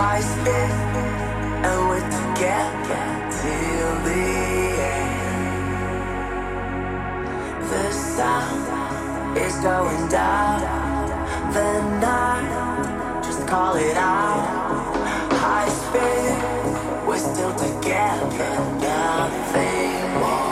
High speed, and we're together till the end. The sun is going down, the night, just call it out. High speed, we're still together, nothing more.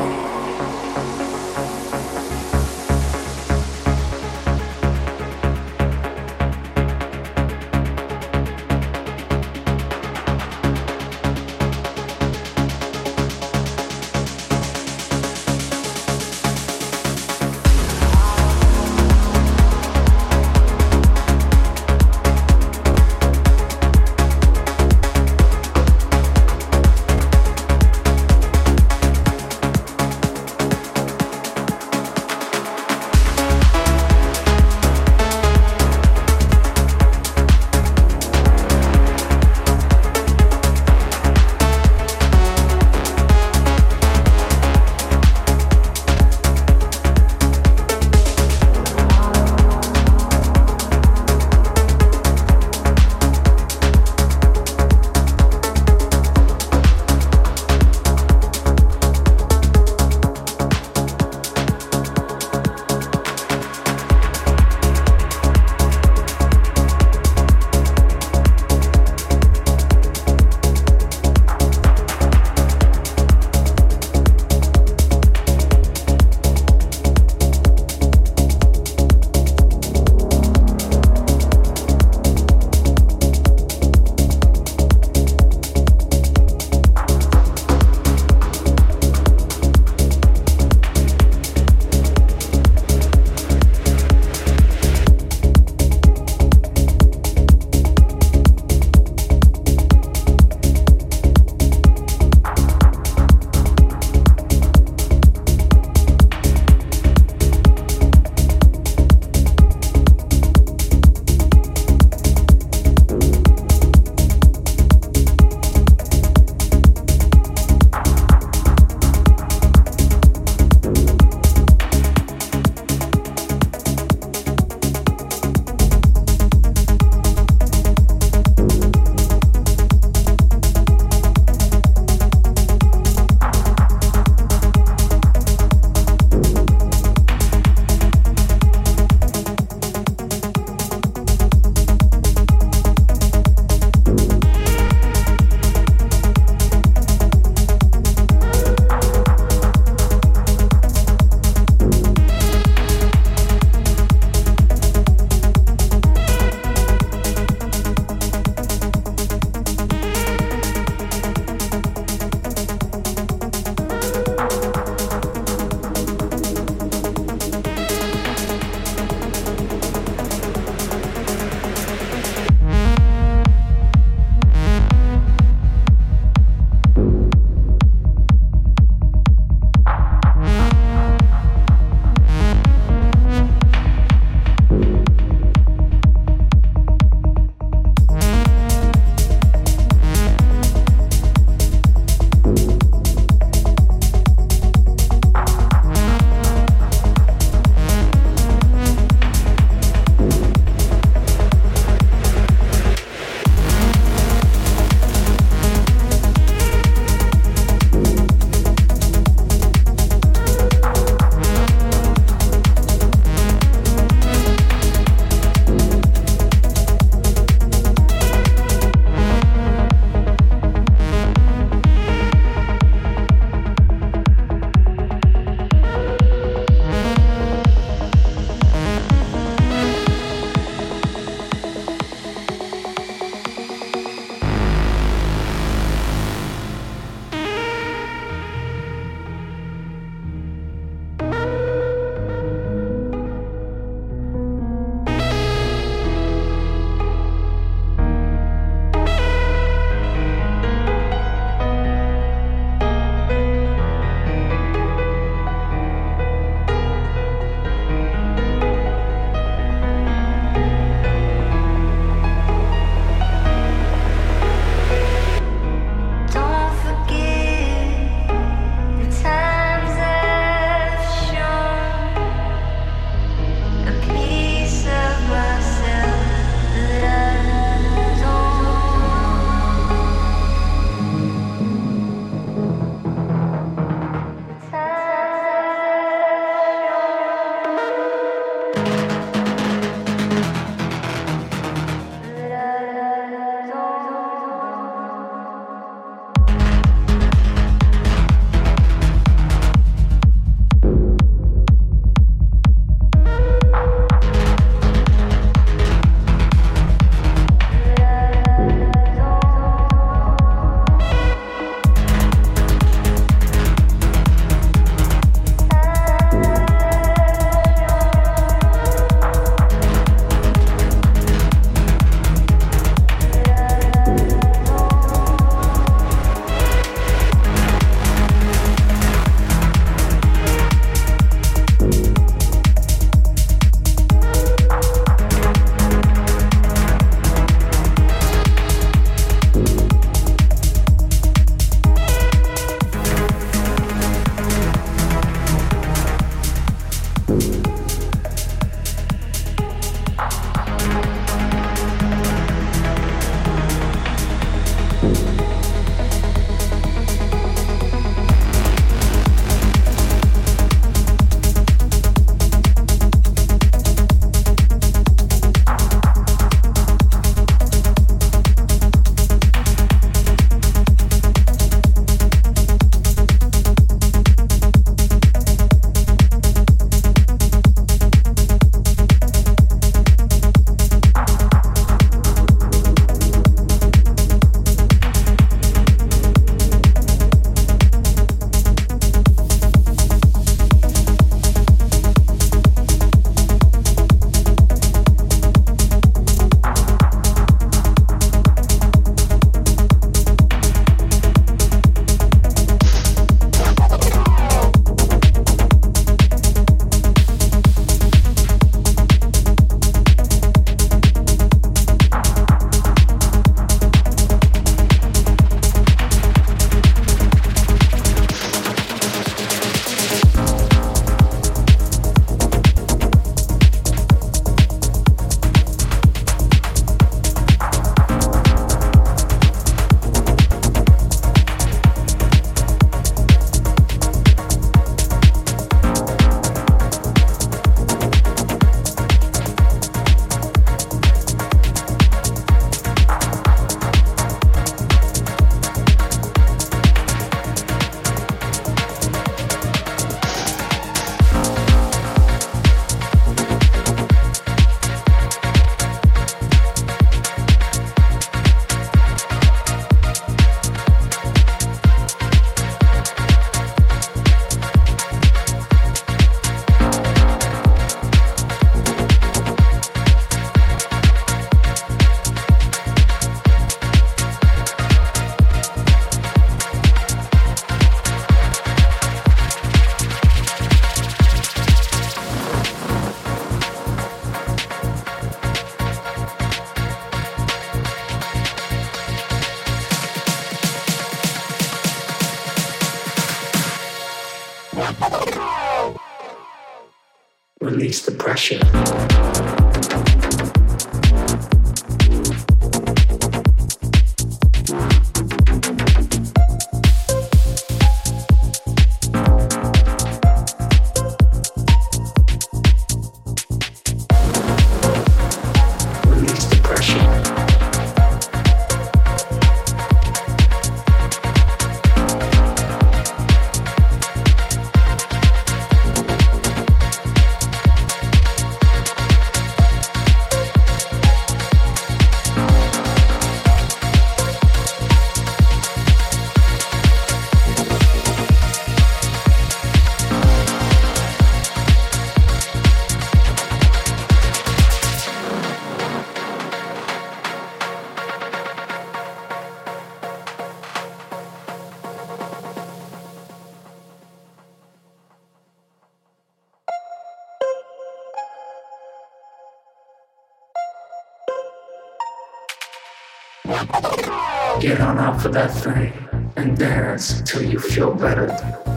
for that thing and dance till you feel better.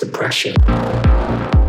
depression.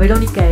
ベロニカへ